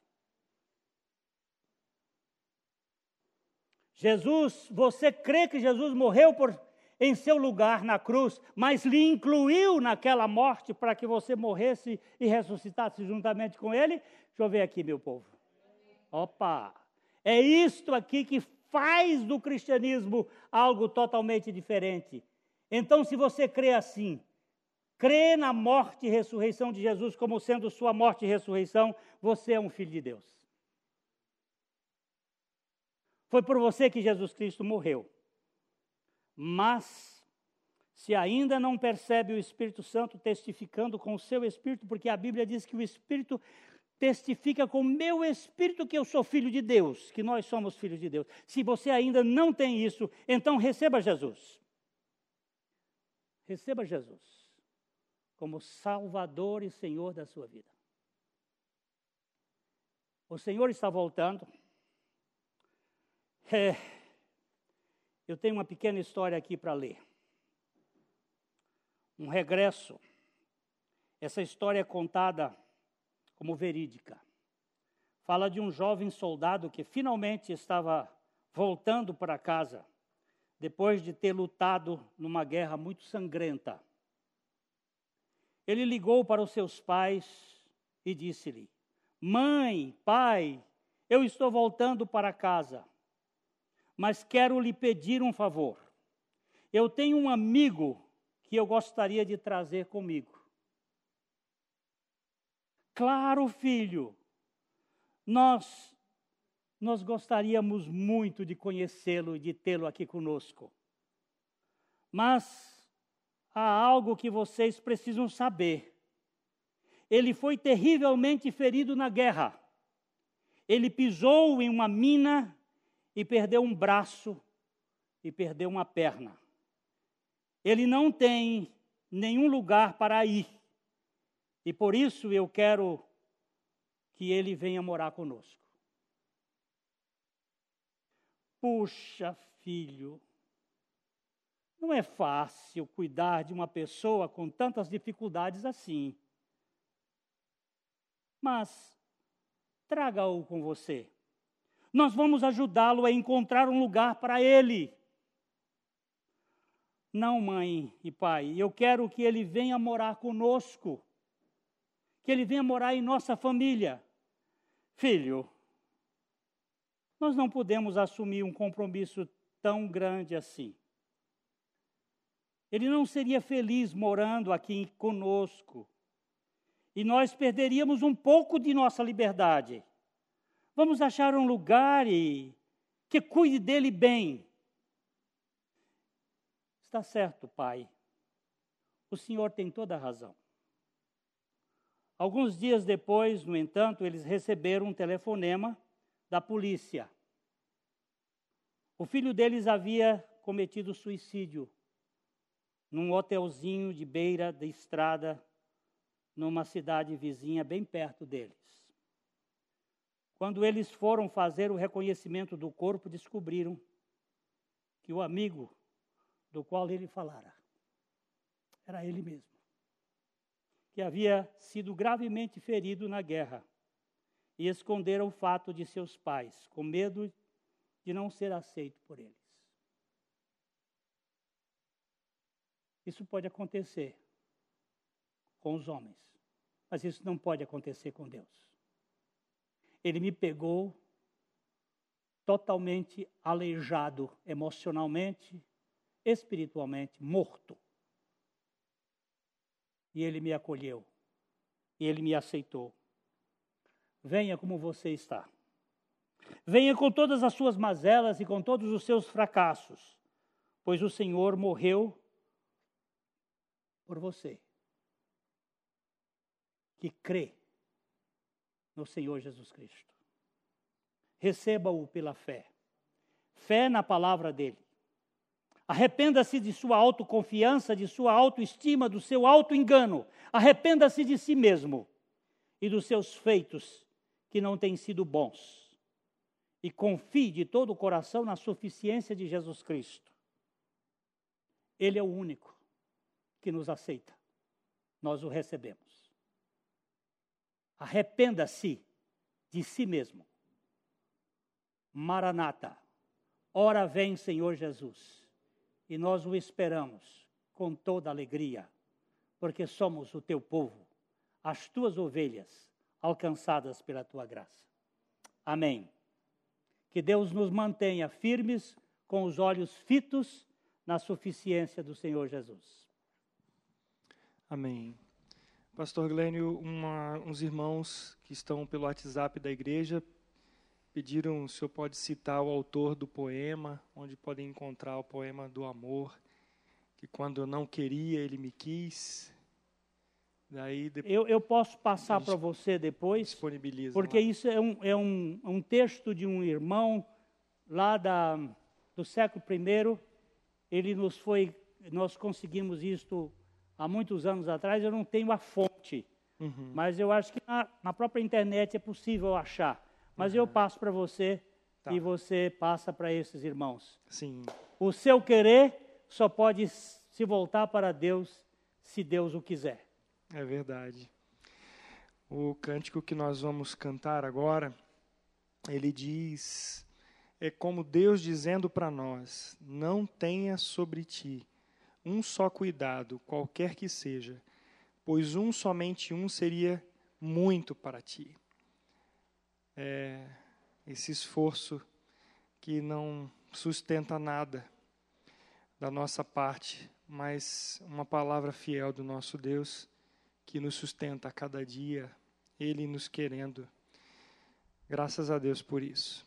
Jesus, você crê que Jesus morreu por. em seu lugar na cruz, mas lhe incluiu naquela morte para que você morresse e ressuscitasse juntamente com ele? Deixa eu ver aqui, meu povo. Opa! É isto aqui que faz do cristianismo algo totalmente diferente. Então, se você crê assim, crê na morte e ressurreição de Jesus como sendo sua morte e ressurreição, você é um filho de Deus. Foi por você que Jesus Cristo morreu. Mas, se ainda não percebe o Espírito Santo testificando com o seu espírito, porque a Bíblia diz que o Espírito testifica com o meu espírito que eu sou filho de Deus, que nós somos filhos de Deus. Se você ainda não tem isso, então receba Jesus. Receba Jesus como Salvador e Senhor da sua vida. O Senhor está voltando. É, eu tenho uma pequena história aqui para ler. Um regresso. Essa história é contada como verídica. Fala de um jovem soldado que finalmente estava voltando para casa depois de ter lutado numa guerra muito sangrenta. Ele ligou para os seus pais e disse-lhe: Mãe, pai, eu estou voltando para casa, mas quero lhe pedir um favor. Eu tenho um amigo que eu gostaria de trazer comigo. Claro, filho, nós nós gostaríamos muito de conhecê-lo e de tê-lo aqui conosco. Mas há algo que vocês precisam saber. Ele foi terrivelmente ferido na guerra. Ele pisou em uma mina e perdeu um braço e perdeu uma perna. Ele não tem nenhum lugar para ir. E por isso eu quero que ele venha morar conosco. Puxa, filho, não é fácil cuidar de uma pessoa com tantas dificuldades assim. Mas traga-o com você. Nós vamos ajudá-lo a encontrar um lugar para ele. Não, mãe e pai, eu quero que ele venha morar conosco que ele venha morar em nossa família. Filho, nós não podemos assumir um compromisso tão grande assim. Ele não seria feliz morando aqui conosco. E nós perderíamos um pouco de nossa liberdade. Vamos achar um lugar e que cuide dele bem. Está certo, pai. O senhor tem toda a razão. Alguns dias depois, no entanto, eles receberam um telefonema da polícia. O filho deles havia cometido suicídio num hotelzinho de beira da estrada, numa cidade vizinha bem perto deles. Quando eles foram fazer o reconhecimento do corpo, descobriram que o amigo do qual ele falara era ele mesmo que havia sido gravemente ferido na guerra e esconderam o fato de seus pais, com medo de não ser aceito por eles. Isso pode acontecer com os homens, mas isso não pode acontecer com Deus. Ele me pegou totalmente aleijado emocionalmente, espiritualmente, morto. E ele me acolheu. E ele me aceitou. Venha como você está. Venha com todas as suas mazelas e com todos os seus fracassos, pois o Senhor morreu por você, que crê no Senhor Jesus Cristo. Receba-o pela fé. Fé na palavra dele. Arrependa-se de sua autoconfiança, de sua autoestima, do seu autoengano. Arrependa-se de si mesmo e dos seus feitos que não têm sido bons. E confie de todo o coração na suficiência de Jesus Cristo. Ele é o único que nos aceita. Nós o recebemos. Arrependa-se de si mesmo. Maranata. Ora vem, Senhor Jesus e nós o esperamos com toda alegria, porque somos o teu povo, as tuas ovelhas alcançadas pela tua graça. Amém. Que Deus nos mantenha firmes com os olhos fitos na suficiência do Senhor Jesus. Amém. Pastor Glênio, uma, uns irmãos que estão pelo WhatsApp da igreja pediram se senhor pode citar o autor do poema, onde podem encontrar o poema do amor, que quando eu não queria, ele me quis. Daí eu, eu posso passar para você depois, disponibiliza porque lá. isso é um, é um, um texto de um irmão lá da, do século I. Ele nos foi, nós conseguimos isto há muitos anos atrás. Eu não tenho a fonte, uhum. mas eu acho que na, na própria internet é possível achar. Mas uhum. eu passo para você tá. e você passa para esses irmãos. Sim. O seu querer só pode se voltar para Deus se Deus o quiser. É verdade. O cântico que nós vamos cantar agora, ele diz: é como Deus dizendo para nós: não tenha sobre ti um só cuidado, qualquer que seja, pois um somente um seria muito para ti é, esse esforço que não sustenta nada da nossa parte, mas uma palavra fiel do nosso Deus que nos sustenta a cada dia, Ele nos querendo. Graças a Deus por isso.